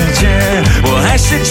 世界，我还是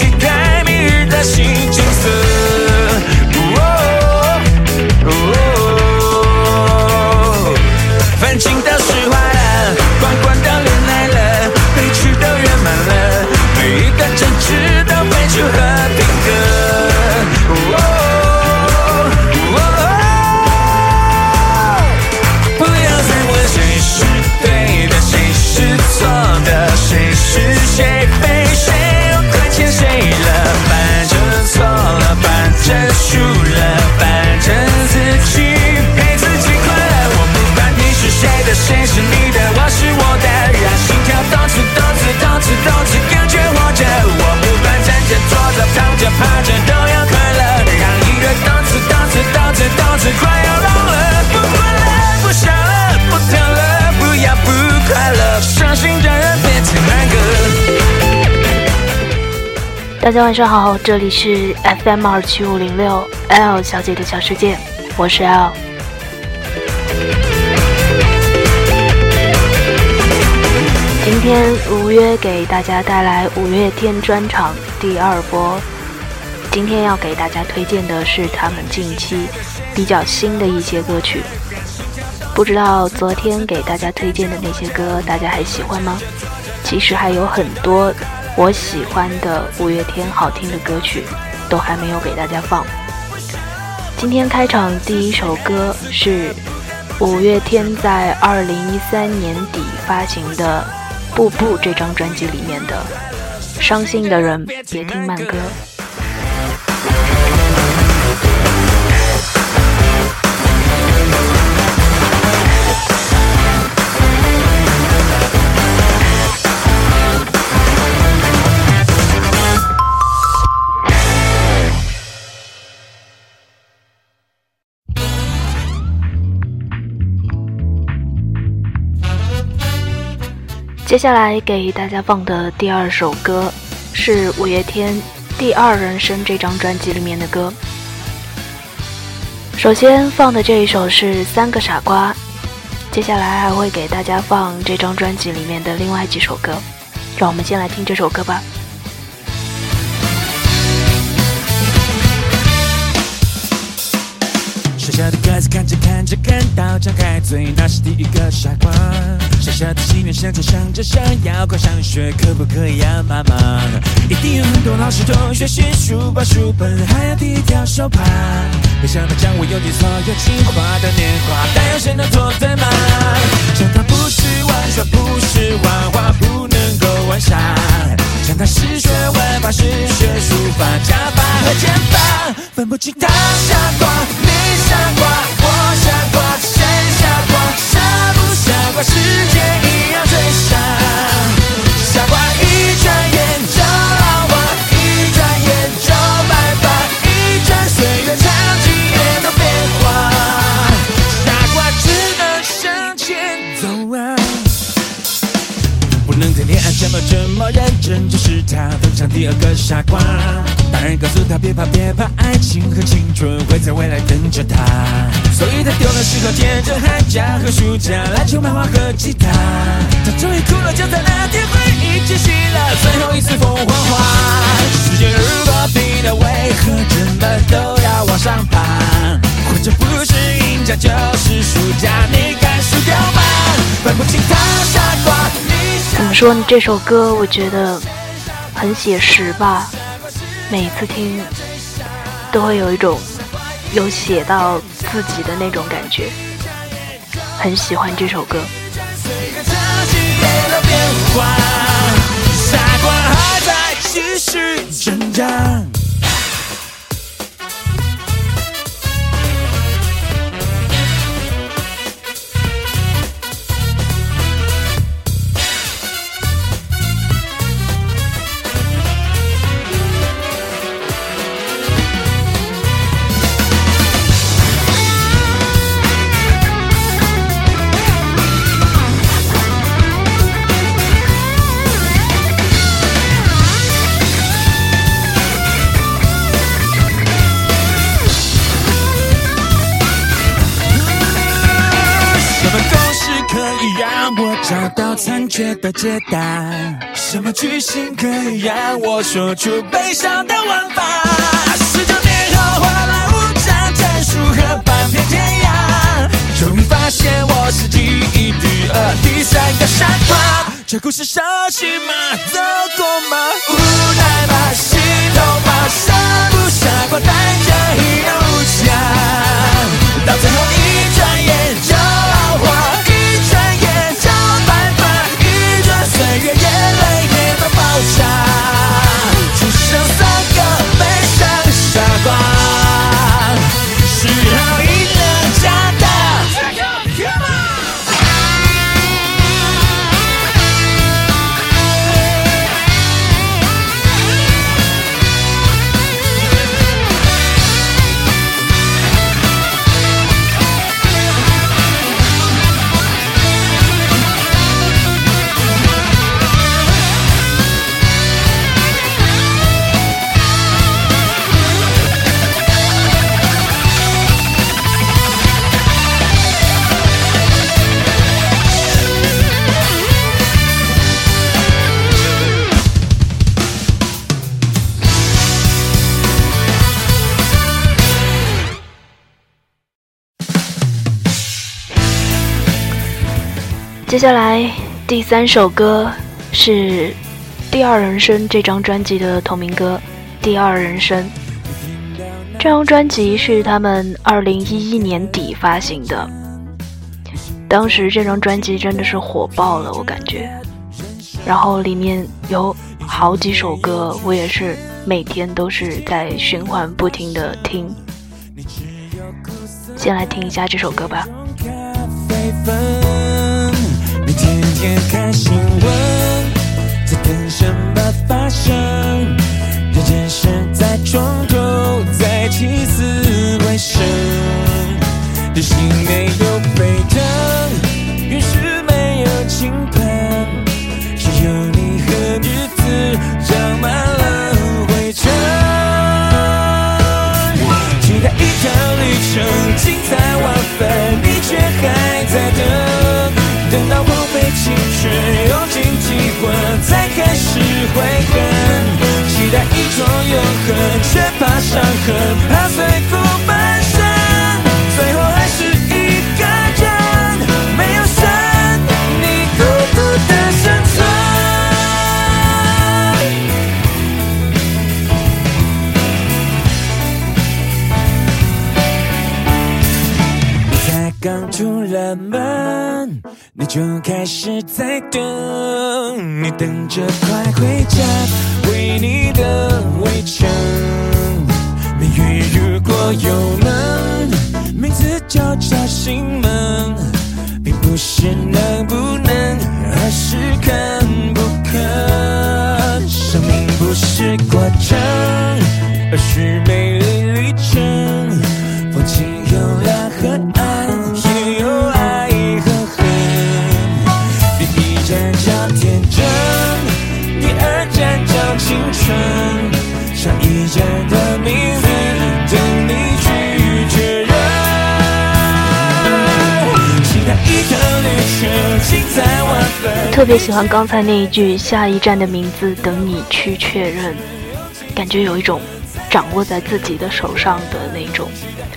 大家晚上好，这里是 FM 二七五零六 L 小姐的小世界，我是 L。今天如约给大家带来五月天专场第二波。今天要给大家推荐的是他们近期比较新的一些歌曲。不知道昨天给大家推荐的那些歌，大家还喜欢吗？其实还有很多我喜欢的五月天好听的歌曲，都还没有给大家放。今天开场第一首歌是五月天在二零一三年底发行的《步步》这张专辑里面的《伤心的人别听慢歌》。接下来给大家放的第二首歌是五月天《第二人生》这张专辑里面的歌。首先放的这一首是《三个傻瓜》，接下来还会给大家放这张专辑里面的另外几首歌。让我们先来听这首歌吧。小小的个子看着看着看到张开嘴，那是第一个傻瓜。小小的心愿想着想着想要快上学，可不可以啊，妈妈？一定有很多老师同学写书包书本，还要第一条手帕。没想到将我用尽所有情话的年华，但有谁能做对吗？长大不是玩耍，不是画画，不能够玩傻。长大是学文法，是学书法，加法和减法，分不清他傻瓜，你傻瓜，我傻瓜，谁傻瓜？傻不傻瓜，世界一样最傻。傻瓜一转眼就老化，一转眼就白发，一转岁月长几年都变化。傻瓜只能向前走啊。不能谈恋爱这么这么认真，就是他第二个傻瓜。告诉他别怕别怕，爱情会在未来等着他。所以他丢了石头、和、漫画和吉他。他终于哭了，就回忆了最后一。如果，为何要上？不是赢家就是输家，你？分不清他傻瓜。怎么说呢？这首歌我觉得。很写实吧，每次听都会有一种有写到自己的那种感觉，很喜欢这首歌。我找到残缺的解答，什么剧情可以让我说出悲伤的玩法？十九年后，换来五张证书和半片天涯，终于发现我是第一、第二、第三个傻瓜。这故事熟悉吗？走过吗？无奈吗？心痛吗？傻不傻瓜，带着一路无价，到最后一转眼接下来第三首歌是《第二人生》这张专辑的同名歌，《第二人生》。这张专辑是他们二零一一年底发行的，当时这张专辑真的是火爆了，我感觉。然后里面有好几首歌，我也是每天都是在循环不停的听。先来听一下这首歌吧。天天看新闻，在等什么心却用尽体魂，才开始悔恨。期待一种永恒，却怕伤痕，怕还是在等，你等着快回家，为你的围城。命运如果有门，名字就叫心门，并不是能不能，而是肯不肯。生命不是过程，而是美青春，一的名字等你去确认。特别喜欢刚才那一句“下一站的名字等你去确认”，感觉有一种掌握在自己的手上的那种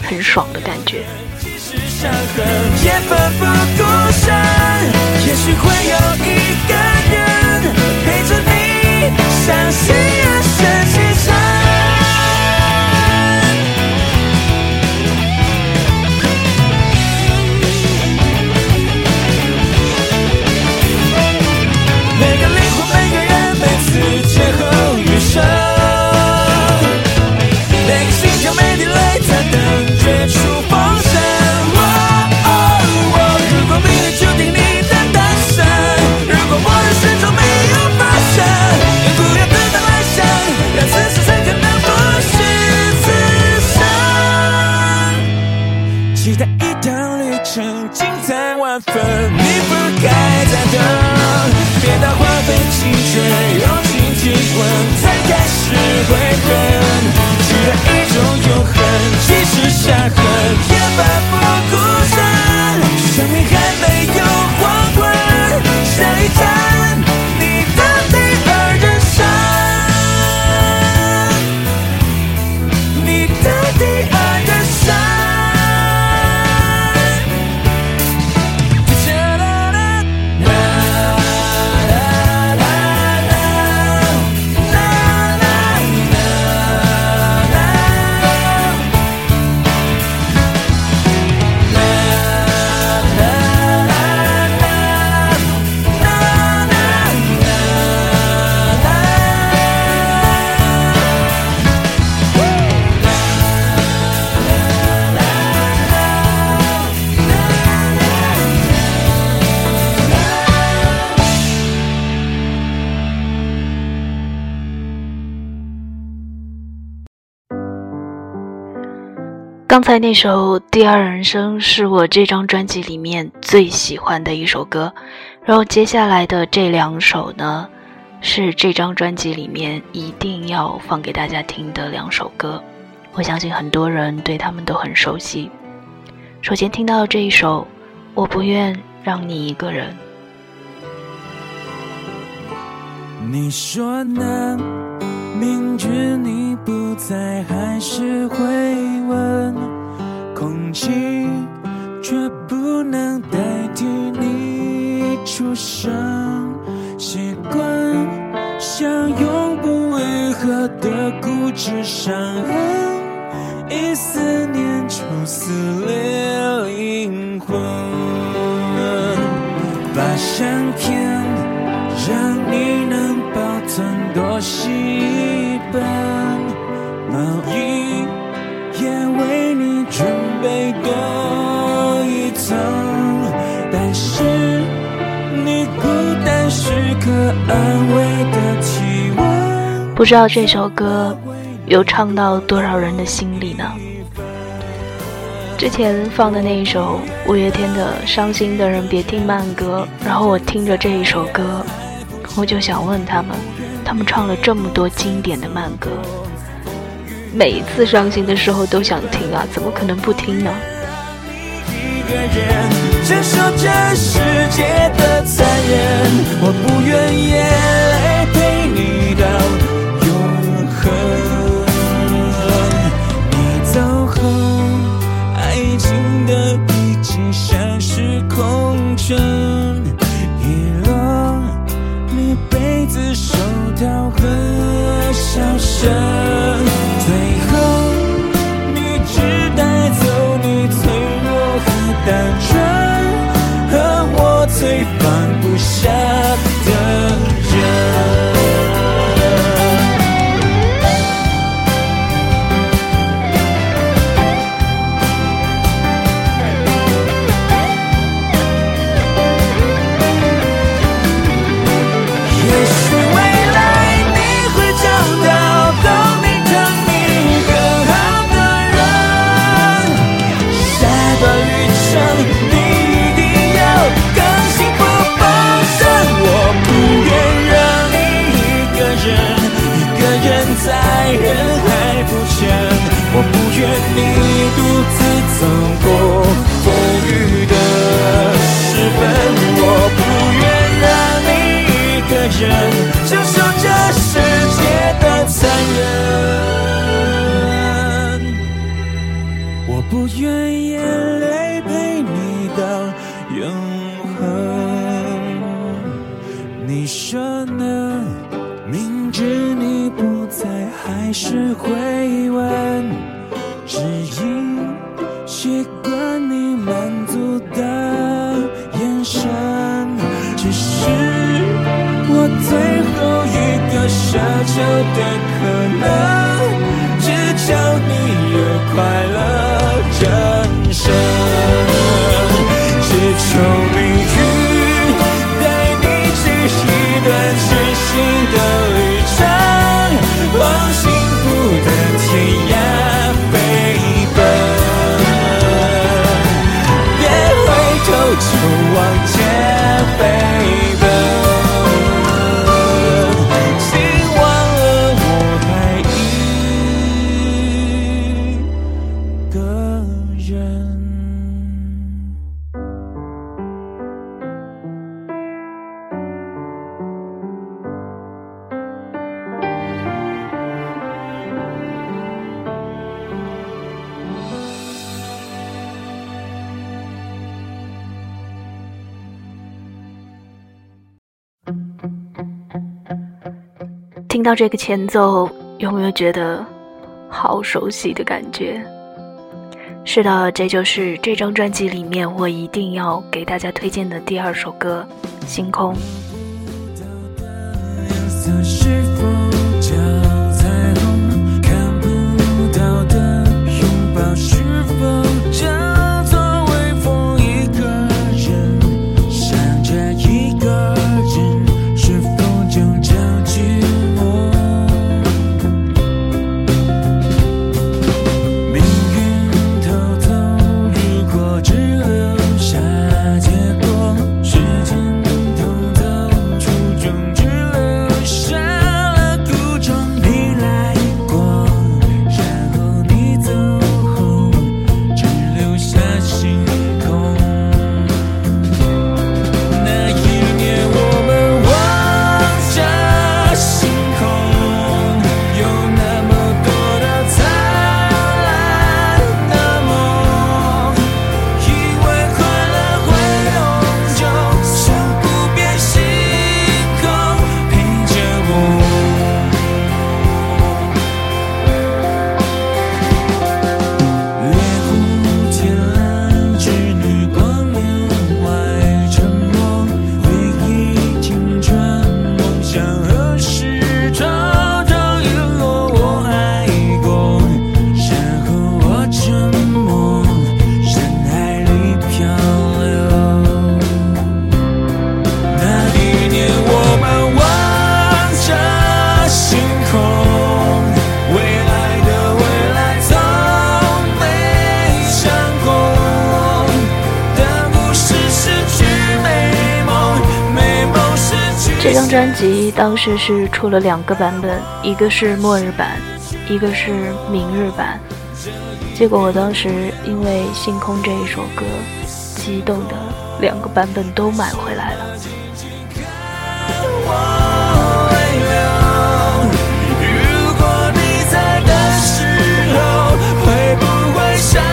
很爽的感觉。也许会有一个人在那首《第二人生》是我这张专辑里面最喜欢的一首歌，然后接下来的这两首呢，是这张专辑里面一定要放给大家听的两首歌。我相信很多人对他们都很熟悉。首先听到这一首《我不愿让你一个人》，你说呢？明知你不在，还是会问。空气却不能代替你出声。习惯像永不愈合的固执伤痕，一思念就撕裂灵魂。把相片让你能保存多细一本，毛衣也为你准备多一层，但是你孤单是可安慰的体温。不知道这首歌有唱到多少人的心里呢？之前放的那一首五月天的《伤心的人别听慢歌》，然后我听着这一首歌，我就想问他们，他们唱了这么多经典的慢歌，每一次伤心的时候都想听啊，怎么可能不听呢？一个人承受这世界的残忍，我不愿眼泪陪你到永恒。你走后，爱情的笔记像是空城，遗落你杯子、手套和笑声，纯，奢求的可能只求你有快听到这个前奏有没有觉得好熟悉的感觉？是的这就是这张专辑里面我一定要给大家推荐的第二首歌星空。当时是出了两个版本，一个是末日版，一个是明日版。结果我当时因为《星空》这一首歌，激动的两个版本都买回来了。如果你在的时候会不会想？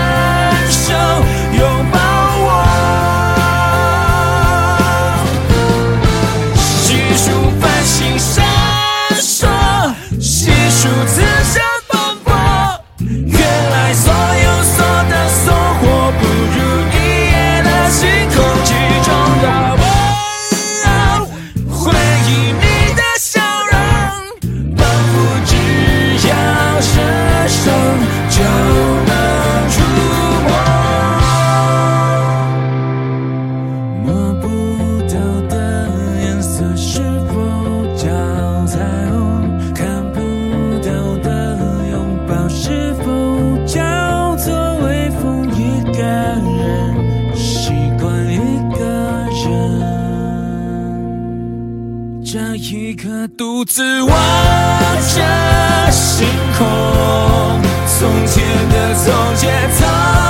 一个独自望着星空从前的从前从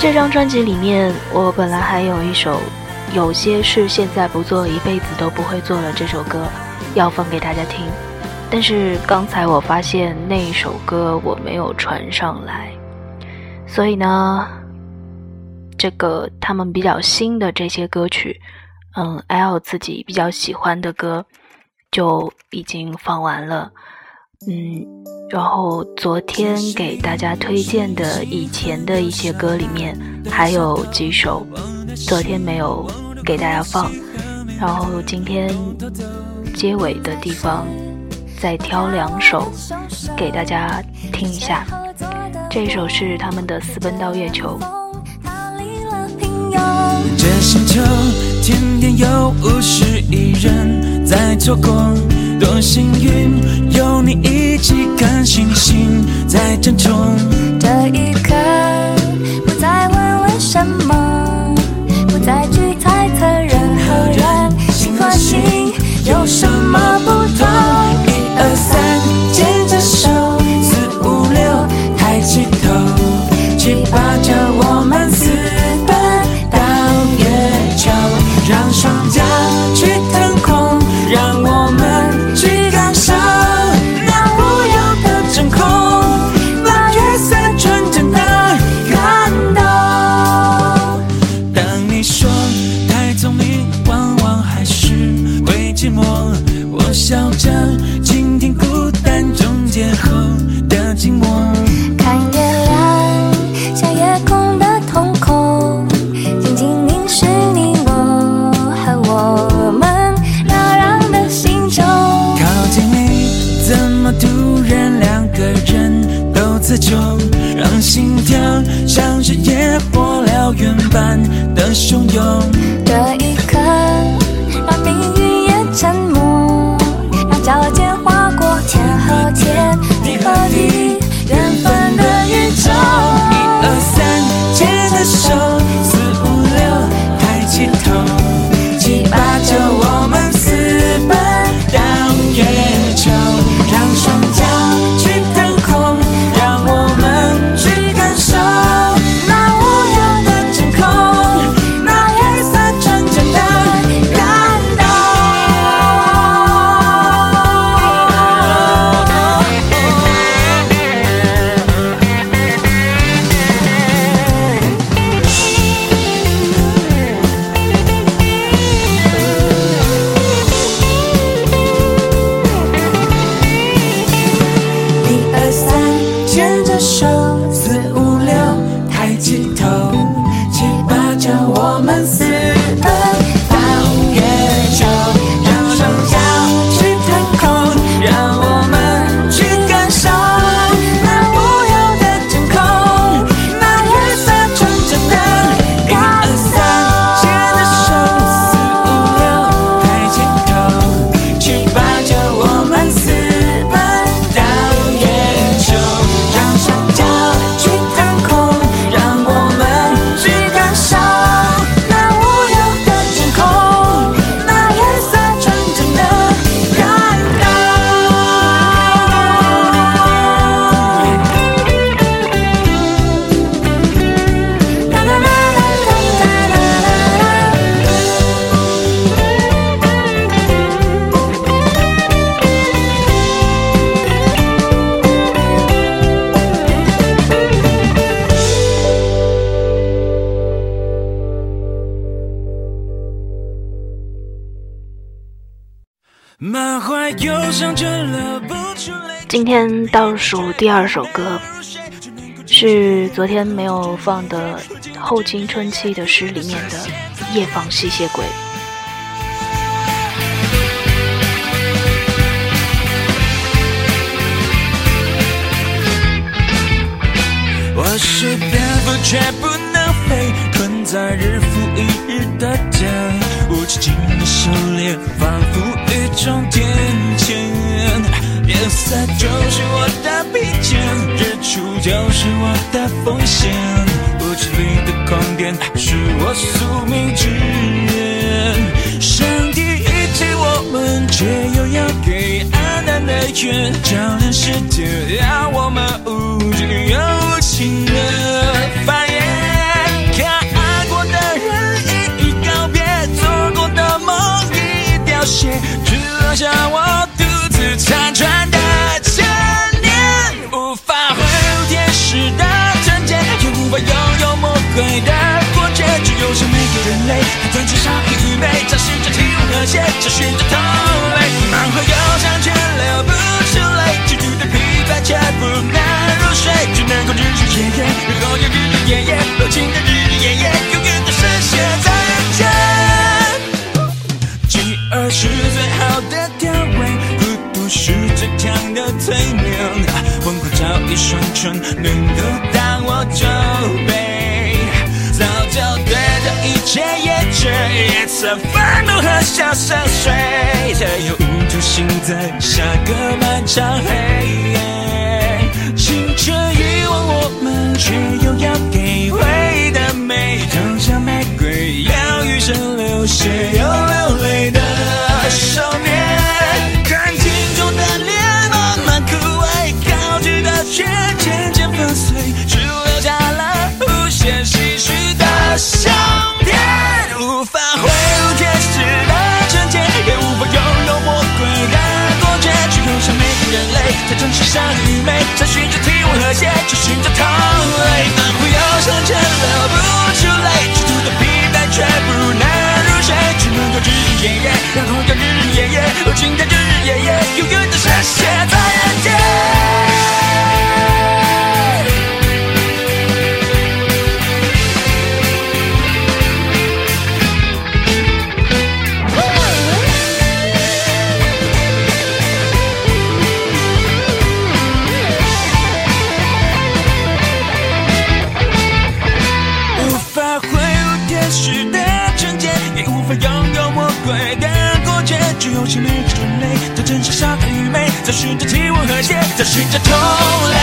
这张专辑里面，我本来还有一首《有些事现在不做，一辈子都不会做了》这首歌要放给大家听，但是刚才我发现那一首歌我没有传上来，所以呢，这个他们比较新的这些歌曲，嗯，L 自己比较喜欢的歌就已经放完了。嗯，然后昨天给大家推荐的以前的一些歌里面，还有几首昨天没有给大家放，然后今天结尾的地方再挑两首给大家听一下。这首是他们的《私奔到月球》。这星球天天有五十亿人在错过。多幸运，有你一起看星星。像是野火燎原般的汹涌。我们今天倒数第二首歌是昨天没有放的《后青春期的诗》里面的《夜访吸血鬼》。在就是我的披肩日出就是我的风险舞池里的狂颠是我宿命之缘上帝遗弃我们却又要给黯淡的月照亮世界让我们无惧又无情的繁衍看爱过的人一一告别做过的梦一一凋谢只留下我入睡，只能够日日夜夜，然后又日日夜夜，多情的日日夜夜，永远的深陷在人间。饥饿是最好的调味，孤独是最强的催眠，疯狂找一双唇能够当我酒杯，早就对这一切厌倦，也曾愤怒和笑深邃，才有无助心在下个漫长黑夜。青春遗忘我们，却又要给回的美，就像玫瑰，要余生流血又流泪的少年。看镜中的脸慢慢枯萎，高举的却渐渐粉碎，只留下了无限唏嘘的相片，无法挥舞天使的纯洁，也无法拥有魔鬼的果决，只有像每个人类，在争取上愚昧，找寻着不和谐，找寻着同类，满怀忧伤却流不出泪，极度的疲惫却不能入睡，只能够日日夜夜，然后又日日夜夜，如今的日日夜夜，永远的深陷就寻，找寻着同类，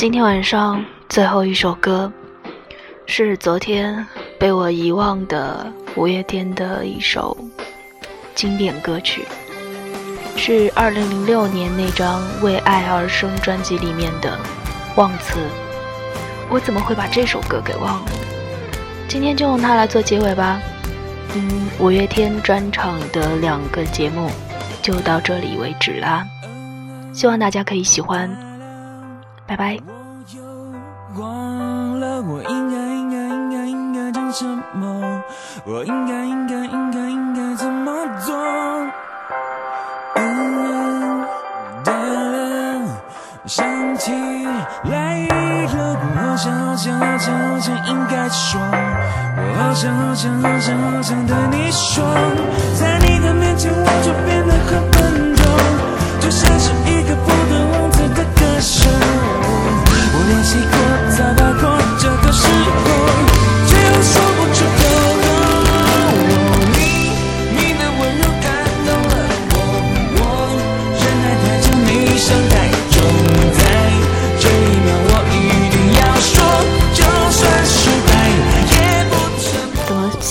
今天晚上最后一首歌，是昨天被我遗忘的五月天的一首经典歌曲，是二零零六年那张《为爱而生》专辑里面的《忘词》。我怎么会把这首歌给忘了？今天就用它来做结尾吧。嗯，五月天专场的两个节目就到这里为止啦，希望大家可以喜欢。拜拜。我又忘了我应该应该应该应该讲什么，我应该应该应该应该怎么做？嗯，哒啦，想起来了，我好想好想好想好想应该说，我好想好想好想好想对你说，在你的面前我就变得很笨重，就像是一个不能忘词的歌手。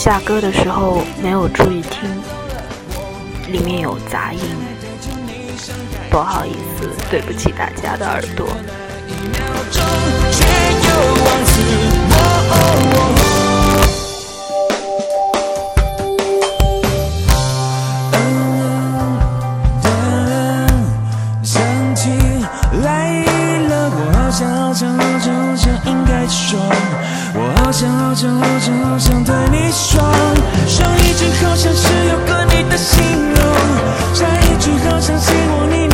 下歌的时候没有注意听？里面有杂音，不好意思，对不起大家的耳朵。一秒钟却又忘词。哦哦哦想起来了，我好想好想好想好想对你说上一句好像是有和你的形容下一句好像希望你